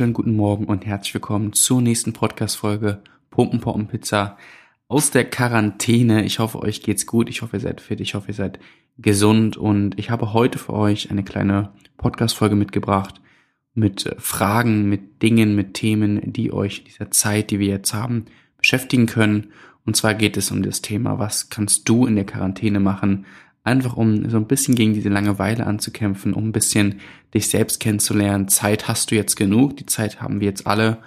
wunderschönen guten Morgen und herzlich willkommen zur nächsten Podcast-Folge Pumpen aus der Quarantäne. Ich hoffe, euch geht's gut. Ich hoffe, ihr seid fit. Ich hoffe, ihr seid gesund. Und ich habe heute für euch eine kleine Podcast-Folge mitgebracht mit äh, Fragen, mit Dingen, mit Themen, die euch in dieser Zeit, die wir jetzt haben, beschäftigen können. Und zwar geht es um das Thema, was kannst du in der Quarantäne machen, einfach um so ein bisschen gegen diese Langeweile anzukämpfen, um ein bisschen dich selbst kennenzulernen. Zeit hast du jetzt genug, die Zeit haben wir jetzt alle.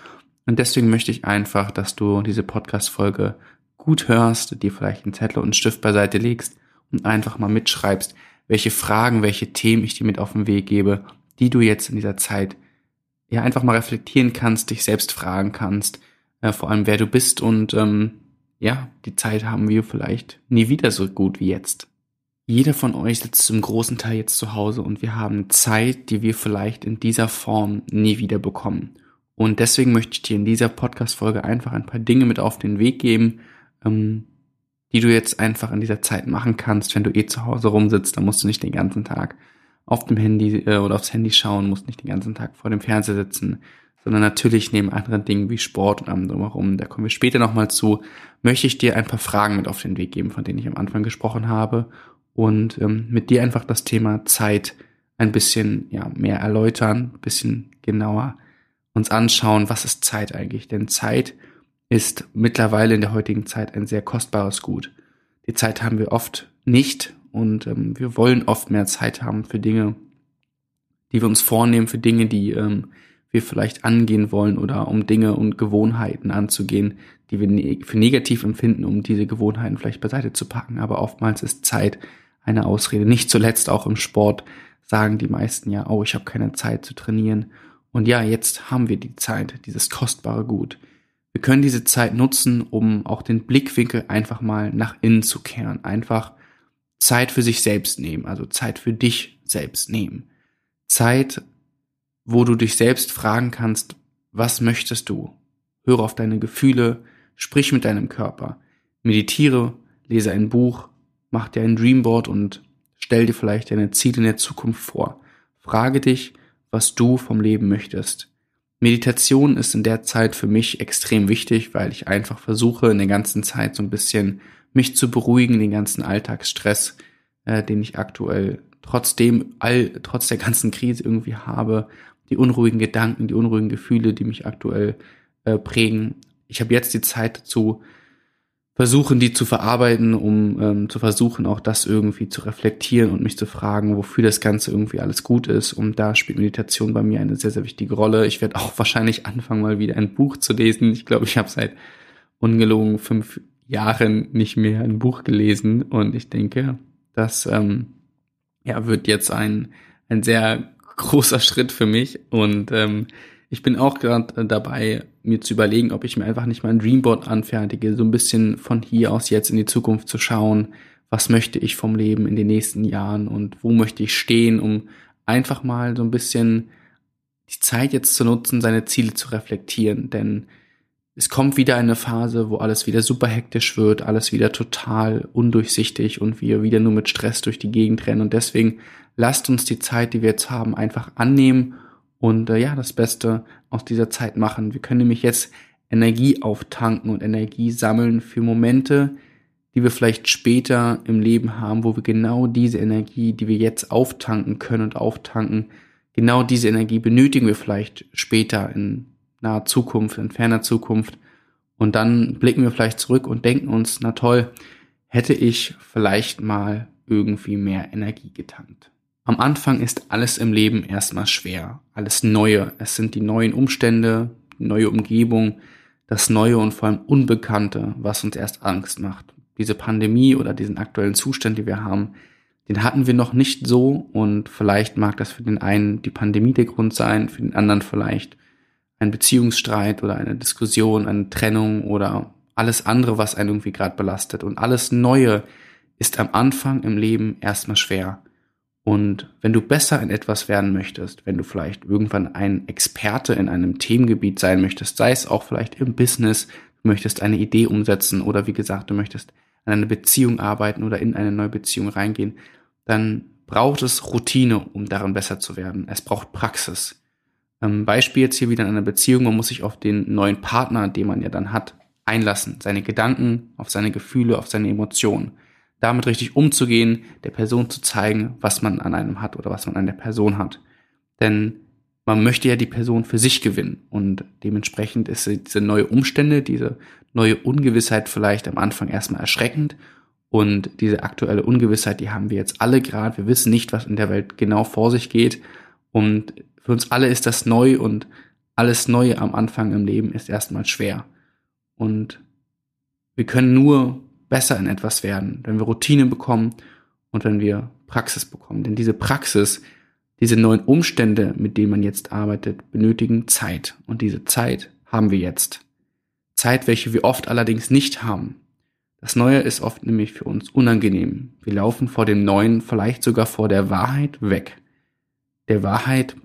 Und deswegen möchte ich einfach, dass du diese Podcast-Folge gut hörst, dir vielleicht einen Zettel und einen Stift beiseite legst und einfach mal mitschreibst, welche Fragen, welche Themen ich dir mit auf den Weg gebe, die du jetzt in dieser Zeit ja einfach mal reflektieren kannst, dich selbst fragen kannst, äh, vor allem wer du bist und ähm, ja, die Zeit haben wir vielleicht nie wieder so gut wie jetzt. Jeder von euch sitzt zum großen Teil jetzt zu Hause und wir haben Zeit, die wir vielleicht in dieser Form nie wieder bekommen. Und deswegen möchte ich dir in dieser Podcast-Folge einfach ein paar Dinge mit auf den Weg geben, ähm, die du jetzt einfach in dieser Zeit machen kannst, wenn du eh zu Hause rumsitzt, dann musst du nicht den ganzen Tag auf dem Handy äh, oder aufs Handy schauen, musst nicht den ganzen Tag vor dem Fernseher sitzen, sondern natürlich neben anderen Dingen wie Sport und allem drumherum, da kommen wir später nochmal zu, möchte ich dir ein paar Fragen mit auf den Weg geben, von denen ich am Anfang gesprochen habe und ähm, mit dir einfach das Thema Zeit ein bisschen ja, mehr erläutern, ein bisschen genauer uns anschauen, was ist Zeit eigentlich? Denn Zeit ist mittlerweile in der heutigen Zeit ein sehr kostbares Gut. Die Zeit haben wir oft nicht und ähm, wir wollen oft mehr Zeit haben für Dinge, die wir uns vornehmen, für Dinge, die ähm, wir vielleicht angehen wollen oder um Dinge und Gewohnheiten anzugehen, die wir ne für negativ empfinden, um diese Gewohnheiten vielleicht beiseite zu packen. Aber oftmals ist Zeit eine Ausrede. Nicht zuletzt auch im Sport sagen die meisten ja, oh, ich habe keine Zeit zu trainieren. Und ja, jetzt haben wir die Zeit, dieses kostbare Gut. Wir können diese Zeit nutzen, um auch den Blickwinkel einfach mal nach innen zu kehren. Einfach Zeit für sich selbst nehmen, also Zeit für dich selbst nehmen. Zeit, wo du dich selbst fragen kannst, was möchtest du? Höre auf deine Gefühle, sprich mit deinem Körper, meditiere, lese ein Buch, mach dir ein Dreamboard und stell dir vielleicht deine Ziele in der Zukunft vor. Frage dich, was du vom Leben möchtest. Meditation ist in der Zeit für mich extrem wichtig, weil ich einfach versuche, in der ganzen Zeit so ein bisschen mich zu beruhigen, den ganzen Alltagsstress, äh, den ich aktuell trotzdem all, trotz der ganzen Krise irgendwie habe, die unruhigen Gedanken, die unruhigen Gefühle, die mich aktuell äh, prägen. Ich habe jetzt die Zeit dazu, versuchen, die zu verarbeiten, um ähm, zu versuchen, auch das irgendwie zu reflektieren und mich zu fragen, wofür das Ganze irgendwie alles gut ist. Und da spielt Meditation bei mir eine sehr, sehr wichtige Rolle. Ich werde auch wahrscheinlich anfangen, mal wieder ein Buch zu lesen. Ich glaube, ich habe seit ungelogen fünf Jahren nicht mehr ein Buch gelesen. Und ich denke, das ähm, ja, wird jetzt ein, ein sehr großer Schritt für mich. Und ähm, ich bin auch gerade dabei, mir zu überlegen, ob ich mir einfach nicht mal ein Dreamboard anfertige, so ein bisschen von hier aus jetzt in die Zukunft zu schauen, was möchte ich vom Leben in den nächsten Jahren und wo möchte ich stehen, um einfach mal so ein bisschen die Zeit jetzt zu nutzen, seine Ziele zu reflektieren, denn es kommt wieder eine Phase, wo alles wieder super hektisch wird, alles wieder total undurchsichtig und wir wieder nur mit Stress durch die Gegend rennen. Und deswegen lasst uns die Zeit, die wir jetzt haben, einfach annehmen und äh, ja, das Beste aus dieser Zeit machen. Wir können nämlich jetzt Energie auftanken und Energie sammeln für Momente, die wir vielleicht später im Leben haben, wo wir genau diese Energie, die wir jetzt auftanken können und auftanken, genau diese Energie benötigen wir vielleicht später in naher Zukunft, in ferner Zukunft. Und dann blicken wir vielleicht zurück und denken uns, na toll, hätte ich vielleicht mal irgendwie mehr Energie getankt. Am Anfang ist alles im Leben erstmal schwer, alles Neue. Es sind die neuen Umstände, die neue Umgebung, das Neue und vor allem Unbekannte, was uns erst Angst macht. Diese Pandemie oder diesen aktuellen Zustand, die wir haben, den hatten wir noch nicht so und vielleicht mag das für den einen die Pandemie der Grund sein, für den anderen vielleicht ein Beziehungsstreit oder eine Diskussion, eine Trennung oder alles andere, was einen irgendwie gerade belastet. Und alles Neue ist am Anfang im Leben erstmal schwer. Und wenn du besser in etwas werden möchtest, wenn du vielleicht irgendwann ein Experte in einem Themengebiet sein möchtest, sei es auch vielleicht im Business, du möchtest eine Idee umsetzen oder wie gesagt, du möchtest an einer Beziehung arbeiten oder in eine neue Beziehung reingehen, dann braucht es Routine, um darin besser zu werden. Es braucht Praxis. Ähm, Beispiel jetzt hier wieder in einer Beziehung, man muss sich auf den neuen Partner, den man ja dann hat, einlassen, seine Gedanken, auf seine Gefühle, auf seine Emotionen. Damit richtig umzugehen, der Person zu zeigen, was man an einem hat oder was man an der Person hat. Denn man möchte ja die Person für sich gewinnen und dementsprechend ist diese neue Umstände, diese neue Ungewissheit vielleicht am Anfang erstmal erschreckend und diese aktuelle Ungewissheit, die haben wir jetzt alle gerade. Wir wissen nicht, was in der Welt genau vor sich geht und für uns alle ist das neu und alles Neue am Anfang im Leben ist erstmal schwer. Und wir können nur besser in etwas werden, wenn wir Routine bekommen und wenn wir Praxis bekommen. Denn diese Praxis, diese neuen Umstände, mit denen man jetzt arbeitet, benötigen Zeit. Und diese Zeit haben wir jetzt. Zeit, welche wir oft allerdings nicht haben. Das Neue ist oft nämlich für uns unangenehm. Wir laufen vor dem Neuen, vielleicht sogar vor der Wahrheit weg. Der Wahrheit,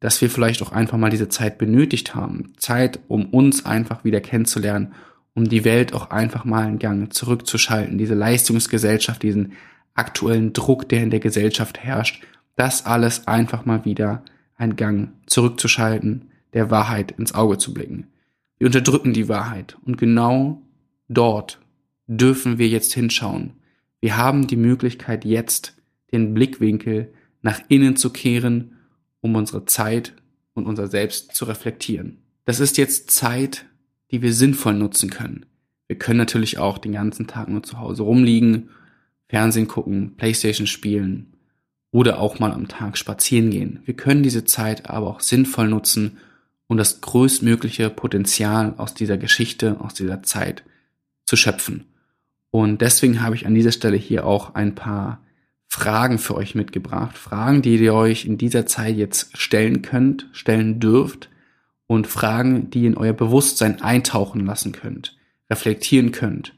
dass wir vielleicht auch einfach mal diese Zeit benötigt haben. Zeit, um uns einfach wieder kennenzulernen, um die Welt auch einfach mal einen Gang zurückzuschalten. Diese Leistungsgesellschaft, diesen aktuellen Druck, der in der Gesellschaft herrscht, das alles einfach mal wieder einen Gang zurückzuschalten, der Wahrheit ins Auge zu blicken. Wir unterdrücken die Wahrheit und genau dort dürfen wir jetzt hinschauen. Wir haben die Möglichkeit jetzt den Blickwinkel nach innen zu kehren um unsere Zeit und unser Selbst zu reflektieren. Das ist jetzt Zeit, die wir sinnvoll nutzen können. Wir können natürlich auch den ganzen Tag nur zu Hause rumliegen, Fernsehen gucken, Playstation spielen oder auch mal am Tag spazieren gehen. Wir können diese Zeit aber auch sinnvoll nutzen, um das größtmögliche Potenzial aus dieser Geschichte, aus dieser Zeit zu schöpfen. Und deswegen habe ich an dieser Stelle hier auch ein paar Fragen für euch mitgebracht. Fragen, die ihr euch in dieser Zeit jetzt stellen könnt, stellen dürft und Fragen, die in euer Bewusstsein eintauchen lassen könnt, reflektieren könnt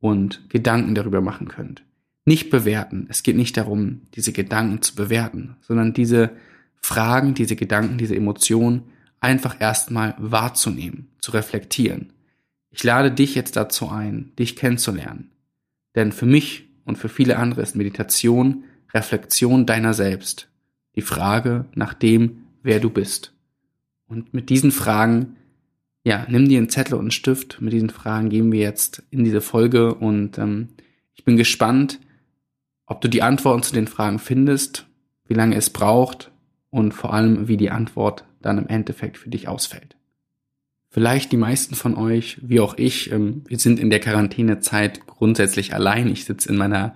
und Gedanken darüber machen könnt. Nicht bewerten. Es geht nicht darum, diese Gedanken zu bewerten, sondern diese Fragen, diese Gedanken, diese Emotionen einfach erstmal wahrzunehmen, zu reflektieren. Ich lade dich jetzt dazu ein, dich kennenzulernen. Denn für mich und für viele andere ist Meditation Reflexion deiner selbst. Die Frage nach dem, wer du bist. Und mit diesen Fragen, ja, nimm dir einen Zettel und einen Stift. Mit diesen Fragen gehen wir jetzt in diese Folge und ähm, ich bin gespannt, ob du die Antworten zu den Fragen findest, wie lange es braucht und vor allem, wie die Antwort dann im Endeffekt für dich ausfällt. Vielleicht die meisten von euch, wie auch ich, ähm, wir sind in der Quarantänezeit grundsätzlich allein. Ich sitze in meiner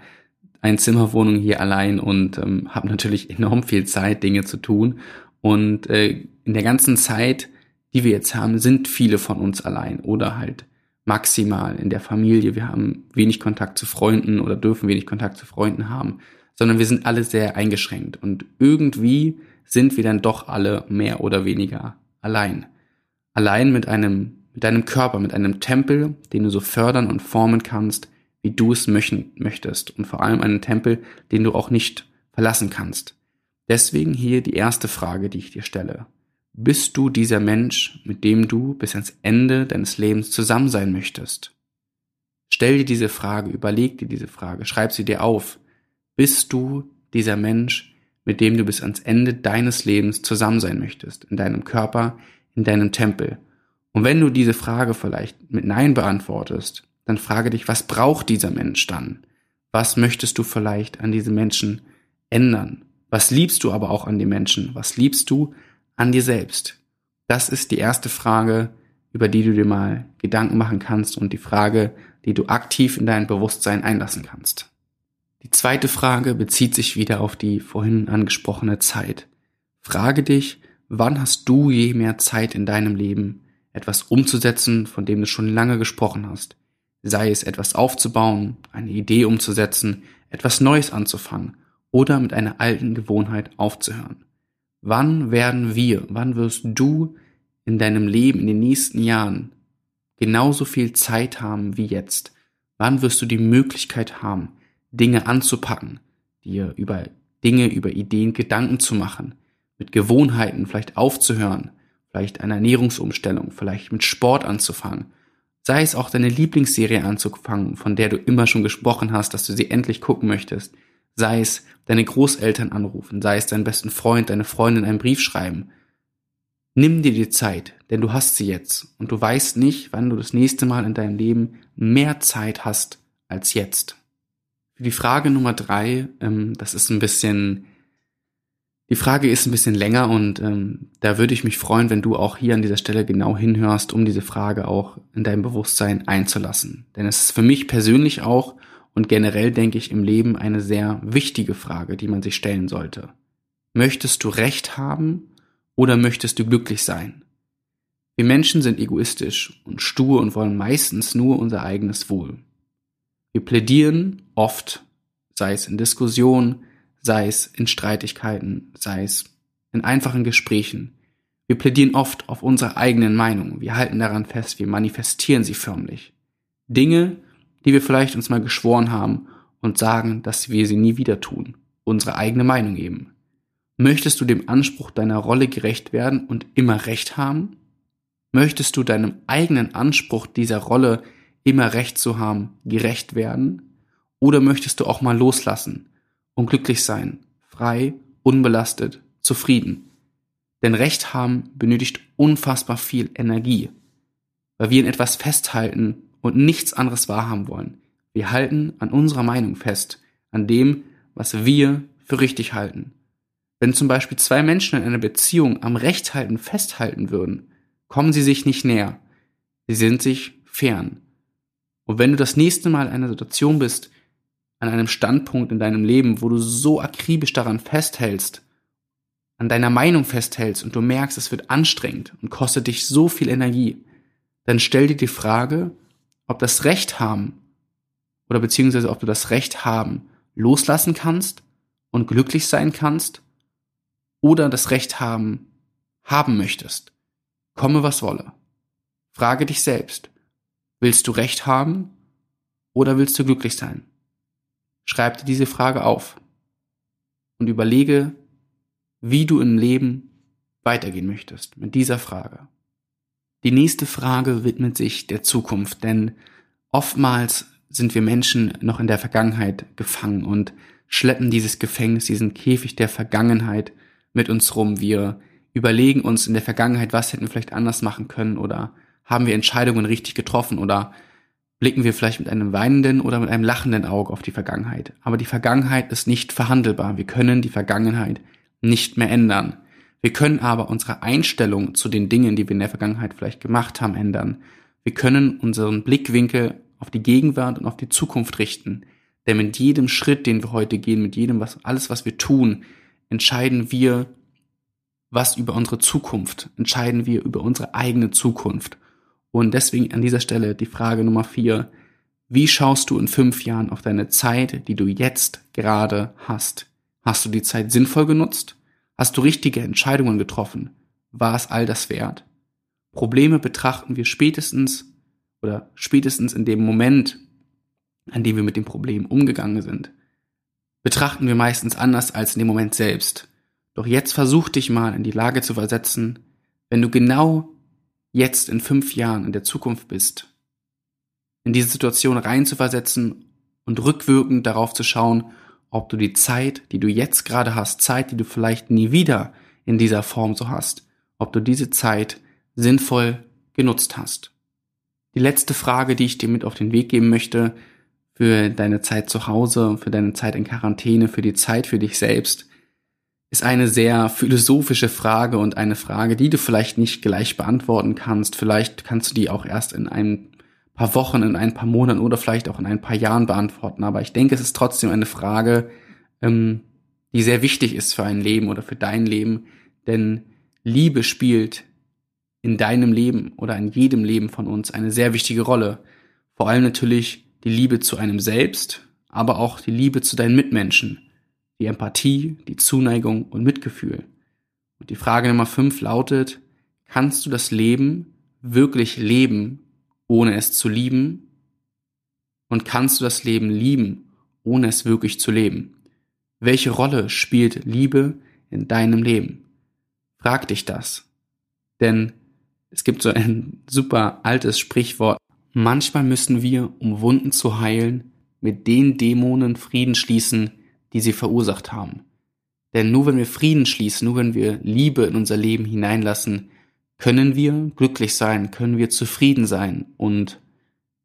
Einzimmerwohnung hier allein und ähm, habe natürlich enorm viel Zeit, Dinge zu tun. Und äh, in der ganzen Zeit, die wir jetzt haben, sind viele von uns allein oder halt maximal in der Familie. Wir haben wenig Kontakt zu Freunden oder dürfen wenig Kontakt zu Freunden haben, sondern wir sind alle sehr eingeschränkt und irgendwie sind wir dann doch alle mehr oder weniger allein allein mit einem, mit deinem Körper, mit einem Tempel, den du so fördern und formen kannst, wie du es möchten, möchtest. Und vor allem einen Tempel, den du auch nicht verlassen kannst. Deswegen hier die erste Frage, die ich dir stelle. Bist du dieser Mensch, mit dem du bis ans Ende deines Lebens zusammen sein möchtest? Stell dir diese Frage, überleg dir diese Frage, schreib sie dir auf. Bist du dieser Mensch, mit dem du bis ans Ende deines Lebens zusammen sein möchtest, in deinem Körper, in deinem Tempel? Und wenn du diese Frage vielleicht mit Nein beantwortest, dann frage dich, was braucht dieser Mensch dann? Was möchtest du vielleicht an diese Menschen ändern? Was liebst du aber auch an den Menschen? Was liebst du an dir selbst? Das ist die erste Frage, über die du dir mal Gedanken machen kannst und die Frage, die du aktiv in dein Bewusstsein einlassen kannst. Die zweite Frage bezieht sich wieder auf die vorhin angesprochene Zeit. Frage dich, Wann hast du je mehr Zeit in deinem Leben, etwas umzusetzen, von dem du schon lange gesprochen hast? Sei es etwas aufzubauen, eine Idee umzusetzen, etwas Neues anzufangen oder mit einer alten Gewohnheit aufzuhören. Wann werden wir, wann wirst du in deinem Leben in den nächsten Jahren genauso viel Zeit haben wie jetzt? Wann wirst du die Möglichkeit haben, Dinge anzupacken, dir über Dinge, über Ideen Gedanken zu machen, mit Gewohnheiten vielleicht aufzuhören, vielleicht eine Ernährungsumstellung, vielleicht mit Sport anzufangen, sei es auch deine Lieblingsserie anzufangen, von der du immer schon gesprochen hast, dass du sie endlich gucken möchtest, sei es deine Großeltern anrufen, sei es deinen besten Freund, deine Freundin einen Brief schreiben. Nimm dir die Zeit, denn du hast sie jetzt und du weißt nicht, wann du das nächste Mal in deinem Leben mehr Zeit hast als jetzt. Für die Frage Nummer drei, ähm, das ist ein bisschen, die Frage ist ein bisschen länger und ähm, da würde ich mich freuen, wenn du auch hier an dieser Stelle genau hinhörst, um diese Frage auch in dein Bewusstsein einzulassen. Denn es ist für mich persönlich auch und generell denke ich im Leben eine sehr wichtige Frage, die man sich stellen sollte. Möchtest du Recht haben oder möchtest du glücklich sein? Wir Menschen sind egoistisch und stur und wollen meistens nur unser eigenes Wohl. Wir plädieren oft, sei es in Diskussionen, sei es in Streitigkeiten, sei es in einfachen Gesprächen. Wir plädieren oft auf unsere eigenen Meinungen. Wir halten daran fest, wir manifestieren sie förmlich. Dinge, die wir vielleicht uns mal geschworen haben und sagen, dass wir sie nie wieder tun. Unsere eigene Meinung eben. Möchtest du dem Anspruch deiner Rolle gerecht werden und immer Recht haben? Möchtest du deinem eigenen Anspruch dieser Rolle immer Recht zu haben gerecht werden? Oder möchtest du auch mal loslassen und glücklich sein, frei, unbelastet, zufrieden? Denn Recht haben benötigt unfassbar viel Energie, weil wir in etwas festhalten und nichts anderes wahrhaben wollen. Wir halten an unserer Meinung fest, an dem, was wir für richtig halten. Wenn zum Beispiel zwei Menschen in einer Beziehung am Recht halten festhalten würden, kommen sie sich nicht näher. Sie sind sich fern. Und wenn du das nächste Mal in einer Situation bist, an einem Standpunkt in deinem Leben, wo du so akribisch daran festhältst, an deiner Meinung festhältst und du merkst, es wird anstrengend und kostet dich so viel Energie, dann stell dir die Frage, ob das Recht haben oder beziehungsweise ob du das Recht haben loslassen kannst und glücklich sein kannst oder das Recht haben, haben möchtest. Komme was wolle. Frage dich selbst, willst du Recht haben oder willst du glücklich sein? Schreib dir diese Frage auf und überlege, wie du im Leben weitergehen möchtest mit dieser Frage. Die nächste Frage widmet sich der Zukunft, denn oftmals sind wir Menschen noch in der Vergangenheit gefangen und schleppen dieses Gefängnis, diesen Käfig der Vergangenheit mit uns rum. Wir überlegen uns in der Vergangenheit, was hätten wir vielleicht anders machen können oder haben wir Entscheidungen richtig getroffen oder blicken wir vielleicht mit einem weinenden oder mit einem lachenden Auge auf die Vergangenheit. Aber die Vergangenheit ist nicht verhandelbar. Wir können die Vergangenheit nicht mehr ändern. Wir können aber unsere Einstellung zu den Dingen, die wir in der Vergangenheit vielleicht gemacht haben, ändern. Wir können unseren Blickwinkel auf die Gegenwart und auf die Zukunft richten. Denn mit jedem Schritt, den wir heute gehen, mit jedem, was, alles, was wir tun, entscheiden wir was über unsere Zukunft, entscheiden wir über unsere eigene Zukunft. Und deswegen an dieser Stelle die Frage Nummer vier. Wie schaust du in fünf Jahren auf deine Zeit, die du jetzt gerade hast? Hast du die Zeit sinnvoll genutzt? Hast du richtige Entscheidungen getroffen? War es all das wert? Probleme betrachten wir spätestens oder spätestens in dem Moment, an dem wir mit dem Problem umgegangen sind betrachten wir meistens anders als in dem Moment selbst. Doch jetzt versuch dich mal in die Lage zu versetzen, wenn du genau jetzt in fünf Jahren in der Zukunft bist, in diese Situation reinzuversetzen und rückwirkend darauf zu schauen, ob du die Zeit, die du jetzt gerade hast, Zeit, die du vielleicht nie wieder in dieser Form so hast, ob du diese Zeit sinnvoll genutzt hast. Die letzte Frage, die ich dir mit auf den Weg geben möchte, für deine Zeit zu Hause, für deine Zeit in Quarantäne, für die Zeit für dich selbst, ist eine sehr philosophische Frage und eine Frage, die du vielleicht nicht gleich beantworten kannst. Vielleicht kannst du die auch erst in ein paar Wochen, in ein paar Monaten oder vielleicht auch in ein paar Jahren beantworten. Aber ich denke, es ist trotzdem eine Frage, ähm, die sehr wichtig ist für ein Leben oder für dein Leben. Denn Liebe spielt in deinem Leben oder in jedem Leben von uns eine sehr wichtige Rolle. Vor allem natürlich die Liebe zu einem selbst, aber auch die Liebe zu deinen Mitmenschen, die Empathie, die Zuneigung und Mitgefühl. Und die Frage Nummer fünf lautet, kannst du das Leben wirklich leben, ohne es zu lieben? Und kannst du das Leben lieben, ohne es wirklich zu leben? Welche Rolle spielt Liebe in deinem Leben? Frag dich das. Denn es gibt so ein super altes Sprichwort, Manchmal müssen wir, um Wunden zu heilen, mit den Dämonen Frieden schließen, die sie verursacht haben. Denn nur wenn wir Frieden schließen, nur wenn wir Liebe in unser Leben hineinlassen, können wir glücklich sein, können wir zufrieden sein? Und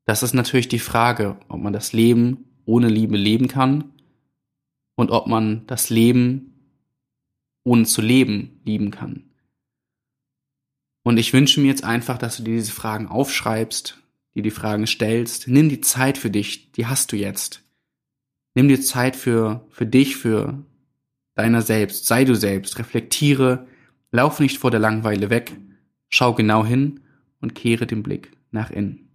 das ist natürlich die Frage, ob man das Leben ohne Liebe leben kann und ob man das Leben ohne zu leben lieben kann. Und ich wünsche mir jetzt einfach, dass du dir diese Fragen aufschreibst, dir die Fragen stellst. Nimm die Zeit für dich, die hast du jetzt. Nimm dir Zeit für, für dich, für deiner selbst. Sei du selbst, reflektiere, lauf nicht vor der Langweile weg, schau genau hin und kehre den Blick nach innen.